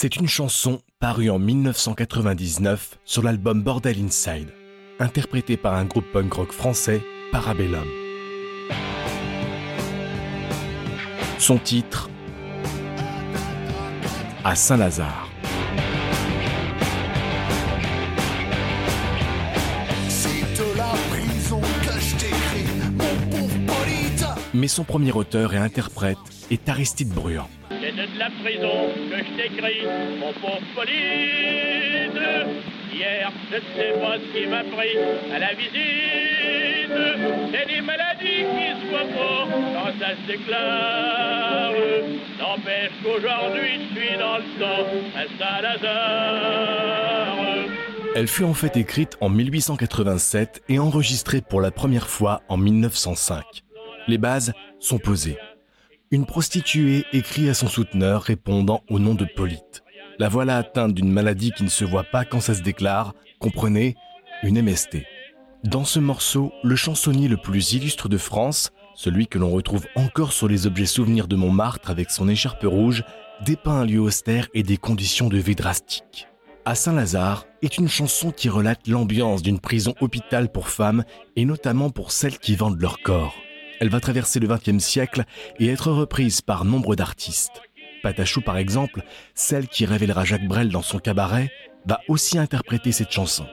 C'est une chanson parue en 1999 sur l'album Bordel Inside, interprétée par un groupe punk rock français, Parabellum. Son titre À Saint-Lazare. Mais son premier auteur et interprète est Aristide Bruand. C'est de la prison que je t'écris, mon pauvre Polide. Hier, je ne sais pas ce qui m'a pris à la visite. C'est des maladies qui se voient quand ça se déclare. N'empêche qu'aujourd'hui, je suis dans le sang à Saint-Lazare. Elle fut en fait écrite en 1887 et enregistrée pour la première fois en 1905. Les bases sont posées. Une prostituée écrit à son souteneur répondant au nom de Polyte. La voilà atteinte d'une maladie qui ne se voit pas quand ça se déclare, comprenez, une MST. Dans ce morceau, le chansonnier le plus illustre de France, celui que l'on retrouve encore sur les objets souvenirs de Montmartre avec son écharpe rouge, dépeint un lieu austère et des conditions de vie drastiques. À Saint-Lazare est une chanson qui relate l'ambiance d'une prison hôpital pour femmes et notamment pour celles qui vendent leur corps. Elle va traverser le XXe siècle et être reprise par nombre d'artistes. Patachou, par exemple, celle qui révélera Jacques Brel dans son cabaret, va aussi interpréter cette chanson.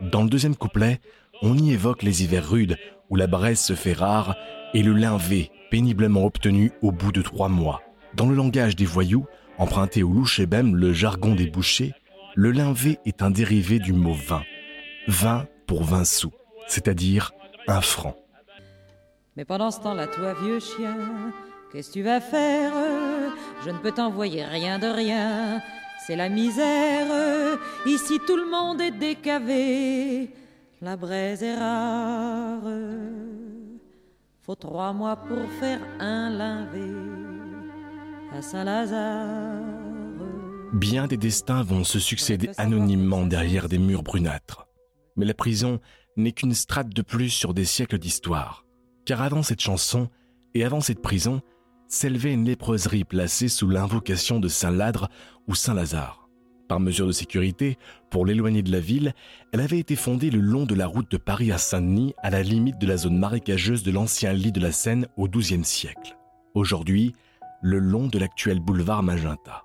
Dans le deuxième couplet, on y évoque les hivers rudes où la braise se fait rare et le lin V, péniblement obtenu au bout de trois mois. Dans le langage des voyous, emprunté au louche le jargon des bouchers, le lin V est un dérivé du mot vin. Vin pour 20 sous, c'est-à-dire un franc. Mais pendant ce temps-là, toi, vieux chien, qu'est-ce que tu vas faire? Je ne peux t'envoyer rien de rien. C'est la misère. Ici, tout le monde est décavé. La braise est rare. Faut trois mois pour faire un linvé à Saint-Lazare. Bien des destins vont se succéder anonymement derrière des murs brunâtres. Mais la prison n'est qu'une strate de plus sur des siècles d'histoire car avant cette chanson et avant cette prison, s'élevait une léproserie placée sous l'invocation de Saint Ladre ou Saint Lazare. Par mesure de sécurité, pour l'éloigner de la ville, elle avait été fondée le long de la route de Paris à Saint-Denis, à la limite de la zone marécageuse de l'ancien lit de la Seine au XIIe siècle. Aujourd'hui, le long de l'actuel boulevard Magenta.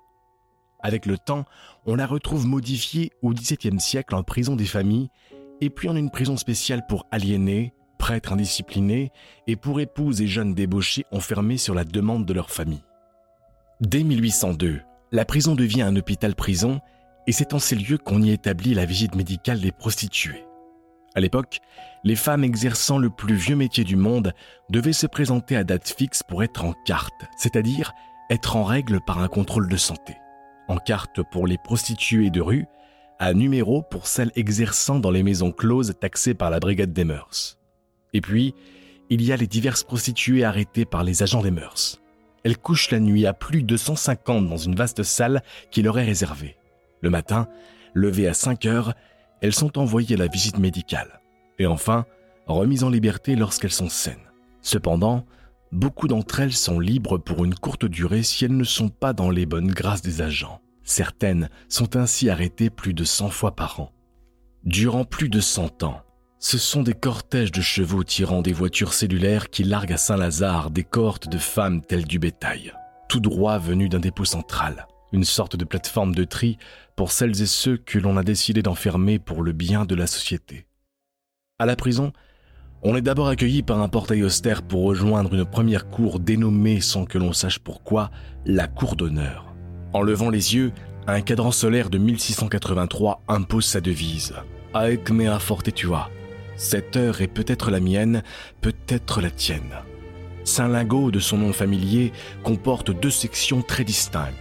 Avec le temps, on la retrouve modifiée au XVIIe siècle en prison des familles, et puis en une prison spéciale pour aliénés, prêtres indisciplinés et pour épouses et jeunes débauchés enfermés sur la demande de leur famille. Dès 1802, la prison devient un hôpital-prison et c'est en ces lieux qu'on y établit la visite médicale des prostituées. À l'époque, les femmes exerçant le plus vieux métier du monde devaient se présenter à date fixe pour être en carte, c'est-à-dire être en règle par un contrôle de santé. En carte pour les prostituées de rue, à numéro pour celles exerçant dans les maisons closes taxées par la brigade des mœurs. Et puis, il y a les diverses prostituées arrêtées par les agents des mœurs. Elles couchent la nuit à plus de 150 dans une vaste salle qui leur est réservée. Le matin, levées à 5 heures, elles sont envoyées à la visite médicale. Et enfin, remises en liberté lorsqu'elles sont saines. Cependant, beaucoup d'entre elles sont libres pour une courte durée si elles ne sont pas dans les bonnes grâces des agents. Certaines sont ainsi arrêtées plus de 100 fois par an. Durant plus de 100 ans, ce sont des cortèges de chevaux tirant des voitures cellulaires qui larguent à Saint-Lazare des cohortes de femmes telles du bétail, tout droit venus d'un dépôt central, une sorte de plateforme de tri pour celles et ceux que l'on a décidé d'enfermer pour le bien de la société. À la prison, on est d'abord accueilli par un portail austère pour rejoindre une première cour dénommée sans que l'on sache pourquoi la cour d'honneur. En levant les yeux, un cadran solaire de 1683 impose sa devise. Mea fortetua, cette heure est peut-être la mienne, peut-être la tienne. Saint-Lingot, de son nom familier, comporte deux sections très distinctes.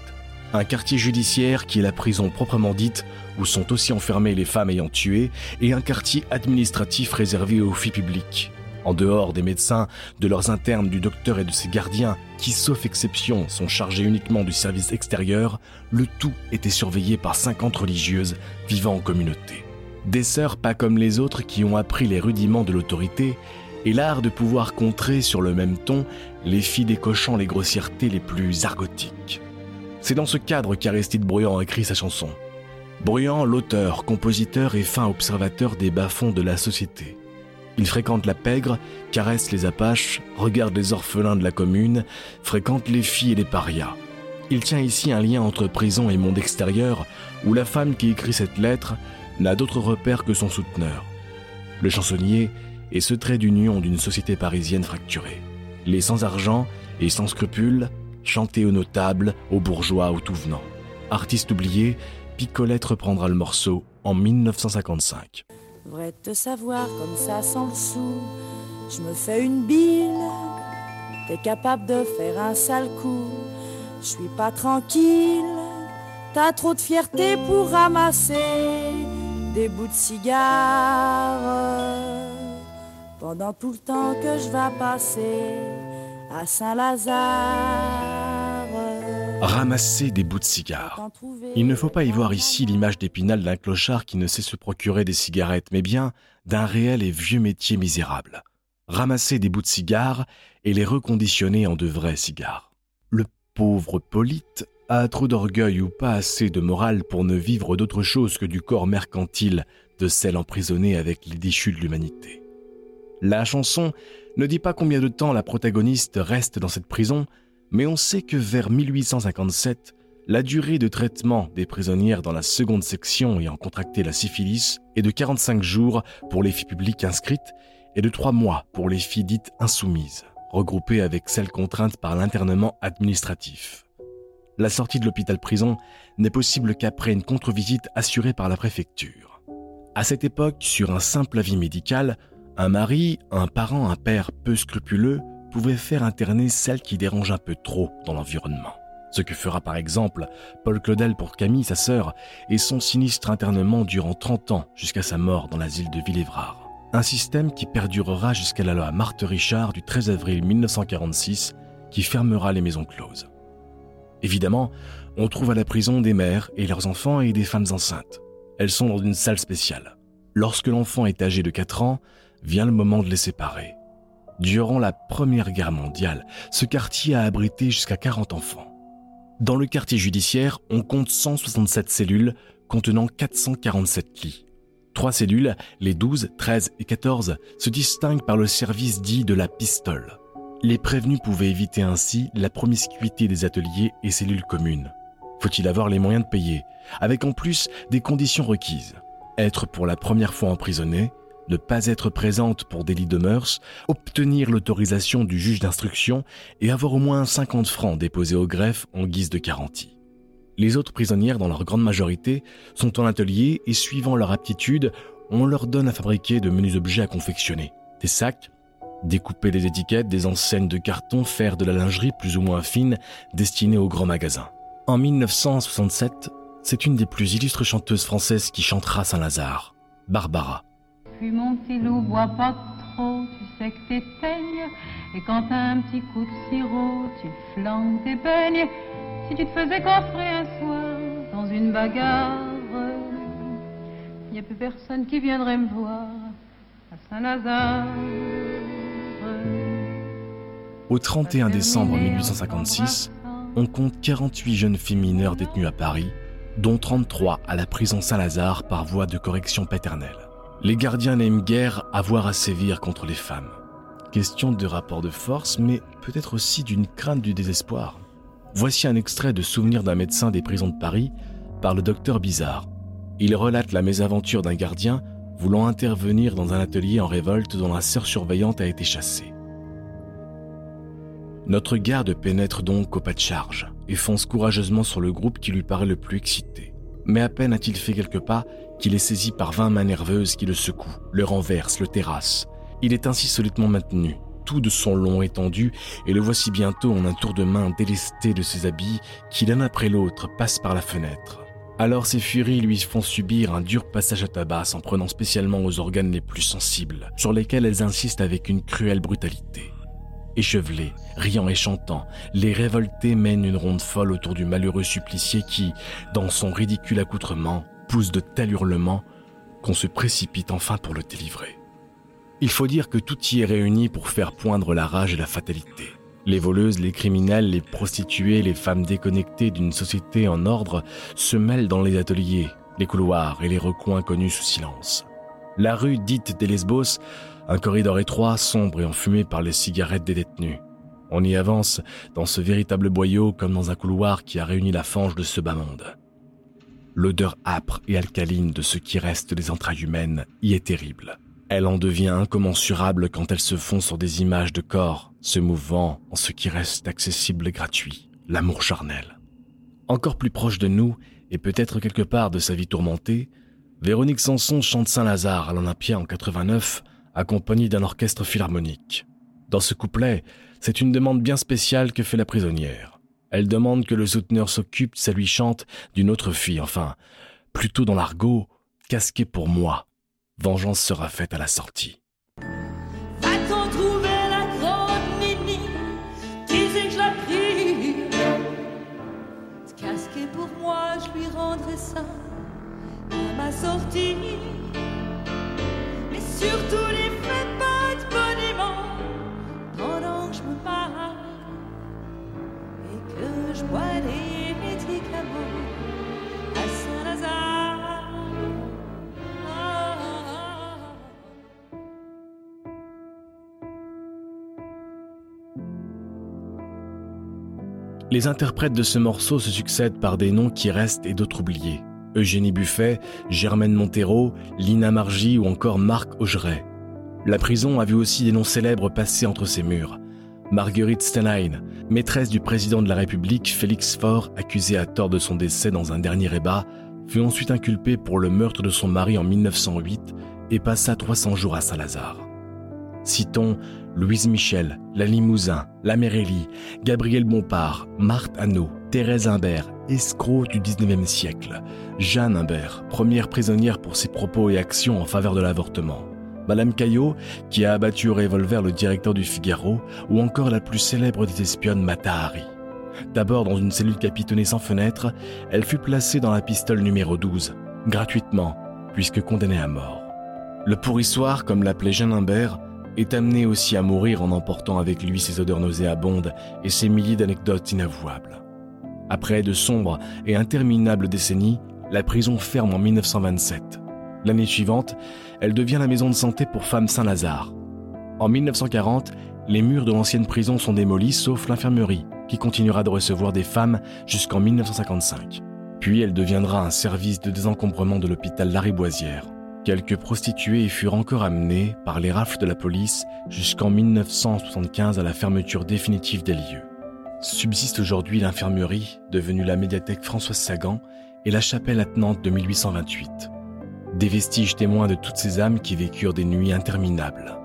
Un quartier judiciaire qui est la prison proprement dite, où sont aussi enfermées les femmes ayant tué, et un quartier administratif réservé aux filles publiques. En dehors des médecins, de leurs internes, du docteur et de ses gardiens, qui, sauf exception, sont chargés uniquement du service extérieur, le tout était surveillé par 50 religieuses vivant en communauté. Des sœurs pas comme les autres qui ont appris les rudiments de l'autorité et l'art de pouvoir contrer sur le même ton les filles décochant les grossièretés les plus argotiques. C'est dans ce cadre qu'Aristide Bruand écrit sa chanson. Bruand, l'auteur, compositeur et fin observateur des bas-fonds de la société. Il fréquente la pègre, caresse les apaches, regarde les orphelins de la commune, fréquente les filles et les parias. Il tient ici un lien entre prison et monde extérieur, où la femme qui écrit cette lettre n'a d'autre repère que son souteneur. Le chansonnier est ce trait d'union d'une société parisienne fracturée. Les sans argent et sans scrupules, chanter aux notables, aux bourgeois, aux tout venants. Artiste oublié, Picolette reprendra le morceau en 1955. Vrai te savoir comme ça sans le sou, je me fais une bile, t'es capable de faire un sale coup, je suis pas tranquille, t'as trop de fierté pour ramasser des bouts de cigare pendant tout le temps que je vais passer à Saint-Lazare. Ramasser des bouts de cigares. Il ne faut pas y voir ici l'image d'épinal d'un clochard qui ne sait se procurer des cigarettes, mais bien d'un réel et vieux métier misérable. Ramasser des bouts de cigares et les reconditionner en de vrais cigares. Le pauvre Polyte a trop d'orgueil ou pas assez de morale pour ne vivre d'autre chose que du corps mercantile de celle emprisonnée avec les déchus de l'humanité. La chanson ne dit pas combien de temps la protagoniste reste dans cette prison, mais on sait que vers 1857, la durée de traitement des prisonnières dans la seconde section ayant contracté la syphilis est de 45 jours pour les filles publiques inscrites et de 3 mois pour les filles dites insoumises, regroupées avec celles contraintes par l'internement administratif. La sortie de l'hôpital-prison n'est possible qu'après une contre-visite assurée par la préfecture. À cette époque, sur un simple avis médical, un mari, un parent, un père peu scrupuleux pouvait faire interner celle qui dérange un peu trop dans l'environnement. Ce que fera par exemple Paul Claudel pour Camille, sa sœur, et son sinistre internement durant 30 ans jusqu'à sa mort dans l'asile de Villévrard. Un système qui perdurera jusqu'à la loi Marthe Richard du 13 avril 1946 qui fermera les maisons closes. Évidemment, on trouve à la prison des mères et leurs enfants et des femmes enceintes. Elles sont dans une salle spéciale. Lorsque l'enfant est âgé de 4 ans, vient le moment de les séparer. Durant la Première Guerre mondiale, ce quartier a abrité jusqu'à 40 enfants. Dans le quartier judiciaire, on compte 167 cellules contenant 447 lits. Trois cellules, les 12, 13 et 14, se distinguent par le service dit de la pistole. Les prévenus pouvaient éviter ainsi la promiscuité des ateliers et cellules communes. Faut-il avoir les moyens de payer, avec en plus des conditions requises? Être pour la première fois emprisonné, ne pas être présente pour délit de mœurs, obtenir l'autorisation du juge d'instruction et avoir au moins 50 francs déposés au greffe en guise de garantie. Les autres prisonnières, dans leur grande majorité, sont en atelier et suivant leur aptitude, on leur donne à fabriquer de menus objets à confectionner. Des sacs, découper des étiquettes, des enseignes de carton, faire de la lingerie plus ou moins fine destinée aux grands magasins. En 1967, c'est une des plus illustres chanteuses françaises qui chantera Saint-Lazare, Barbara mon petit loup, bois pas trop, tu sais que t'éteignes. Et quand t'as un petit coup de sirop, tu flanques tes peignes. Si tu te faisais coffrer un soir dans une bagarre, y a plus personne qui viendrait me voir à Saint-Lazare. Au 31 décembre 1856, on compte 48 jeunes filles mineures détenues à Paris, dont 33 à la prison Saint-Lazare par voie de correction paternelle. Les gardiens n'aiment guère avoir à sévir contre les femmes. Question de rapport de force, mais peut-être aussi d'une crainte du désespoir. Voici un extrait de Souvenir d'un médecin des prisons de Paris par le docteur Bizarre. Il relate la mésaventure d'un gardien voulant intervenir dans un atelier en révolte dont la sœur surveillante a été chassée. Notre garde pénètre donc au pas de charge et fonce courageusement sur le groupe qui lui paraît le plus excité. Mais à peine a-t-il fait quelques pas qu'il est saisi par vingt mains nerveuses qui le secouent, le renversent, le terrassent. Il est ainsi solidement maintenu, tout de son long étendu, et le voici bientôt en un tour de main délesté de ses habits qui l'un après l'autre passe par la fenêtre. Alors ses furies lui font subir un dur passage à tabac en prenant spécialement aux organes les plus sensibles, sur lesquels elles insistent avec une cruelle brutalité. Échevelés, riant et chantant, les révoltés mènent une ronde folle autour du malheureux supplicié qui, dans son ridicule accoutrement, pousse de tels hurlements qu'on se précipite enfin pour le délivrer. Il faut dire que tout y est réuni pour faire poindre la rage et la fatalité. Les voleuses, les criminels, les prostituées, les femmes déconnectées d'une société en ordre se mêlent dans les ateliers, les couloirs et les recoins connus sous silence. La rue dite des Lesbos, un corridor étroit, sombre et enfumé par les cigarettes des détenus. On y avance dans ce véritable boyau comme dans un couloir qui a réuni la fange de ce bas monde. L'odeur âpre et alcaline de ce qui reste des entrailles humaines y est terrible. Elle en devient incommensurable quand elle se fond sur des images de corps se mouvant en ce qui reste accessible et gratuit, l'amour charnel. Encore plus proche de nous, et peut-être quelque part de sa vie tourmentée, Véronique Sanson chante Saint-Lazare à l'Olympia en 89, accompagnée d'un orchestre philharmonique. Dans ce couplet, c'est une demande bien spéciale que fait la prisonnière. Elle demande que le souteneur s'occupe, ça lui chante d'une autre fille, enfin, plutôt dans l'argot, casqué pour moi. Vengeance sera faite à la sortie. Sortie. Surtout, les fais pas de boniment pendant que je me parle et que je bois des médicaments à Saint-Lazare. Les interprètes de ce morceau se succèdent par des noms qui restent et d'autres oubliés. Eugénie Buffet, Germaine Montero, Lina Margy ou encore Marc Augeret. La prison a vu aussi des noms célèbres passer entre ses murs. Marguerite Stenheim, maîtresse du président de la République Félix Faure, accusée à tort de son décès dans un dernier ébat, fut ensuite inculpée pour le meurtre de son mari en 1908 et passa 300 jours à Saint-Lazare. Citons Louise Michel, La Limousin, La Mérélie, Gabriel Bompard, Marthe Hanot, Thérèse Imbert, escroc du 19e siècle, Jeanne Imbert, première prisonnière pour ses propos et actions en faveur de l'avortement, Madame Caillot, qui a abattu au revolver le directeur du Figaro, ou encore la plus célèbre des espionnes Matahari. D'abord dans une cellule capitonnée sans fenêtre, elle fut placée dans la pistole numéro 12, gratuitement, puisque condamnée à mort. Le pourrissoir, comme l'appelait Jeanne Imbert, est amené aussi à mourir en emportant avec lui ses odeurs nauséabondes et ses milliers d'anecdotes inavouables. Après de sombres et interminables décennies, la prison ferme en 1927. L'année suivante, elle devient la maison de santé pour femmes Saint-Lazare. En 1940, les murs de l'ancienne prison sont démolis sauf l'infirmerie, qui continuera de recevoir des femmes jusqu'en 1955. Puis elle deviendra un service de désencombrement de l'hôpital Lariboisière. Quelques prostituées y furent encore amenées par les rafles de la police jusqu'en 1975 à la fermeture définitive des lieux. Subsiste aujourd'hui l'infirmerie, devenue la médiathèque Françoise Sagan, et la chapelle attenante de 1828. Des vestiges témoins de toutes ces âmes qui vécurent des nuits interminables.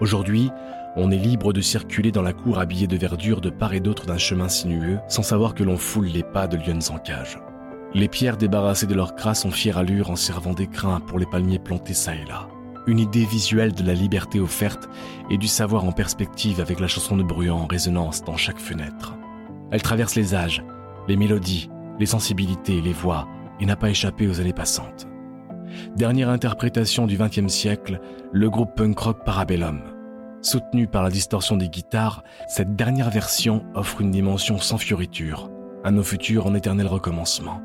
Aujourd'hui, on est libre de circuler dans la cour habillé de verdure de part et d'autre d'un chemin sinueux, sans savoir que l'on foule les pas de lionnes en cage. Les pierres débarrassées de leur crasse ont fière allure en servant d'écrin pour les palmiers plantés çà et là. Une idée visuelle de la liberté offerte et du savoir en perspective avec la chanson de Bruant en résonance dans chaque fenêtre. Elle traverse les âges, les mélodies, les sensibilités, les voix, et n'a pas échappé aux années passantes. Dernière interprétation du XXe siècle, le groupe punk rock Parabellum. Soutenu par la distorsion des guitares, cette dernière version offre une dimension sans fioriture, un au futur en éternel recommencement.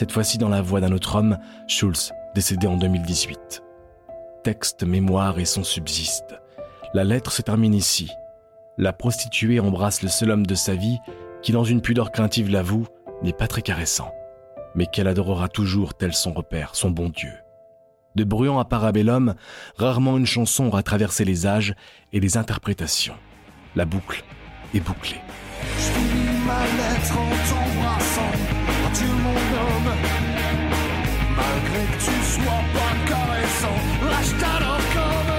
Cette fois-ci dans la voix d'un autre homme, Schulz, décédé en 2018. Texte, mémoire et son subsiste. La lettre se termine ici. La prostituée embrasse le seul homme de sa vie qui, dans une pudeur craintive, l'avoue, n'est pas très caressant, mais qu'elle adorera toujours tel son repère, son bon Dieu. De Bruant à Parabellum, rarement une chanson aura traversé les âges et les interprétations. La boucle est bouclée. Je finis ma lettre en t'embrassant, adieu mon homme. Malgré que tu sois pas caressant, lâche ta comme.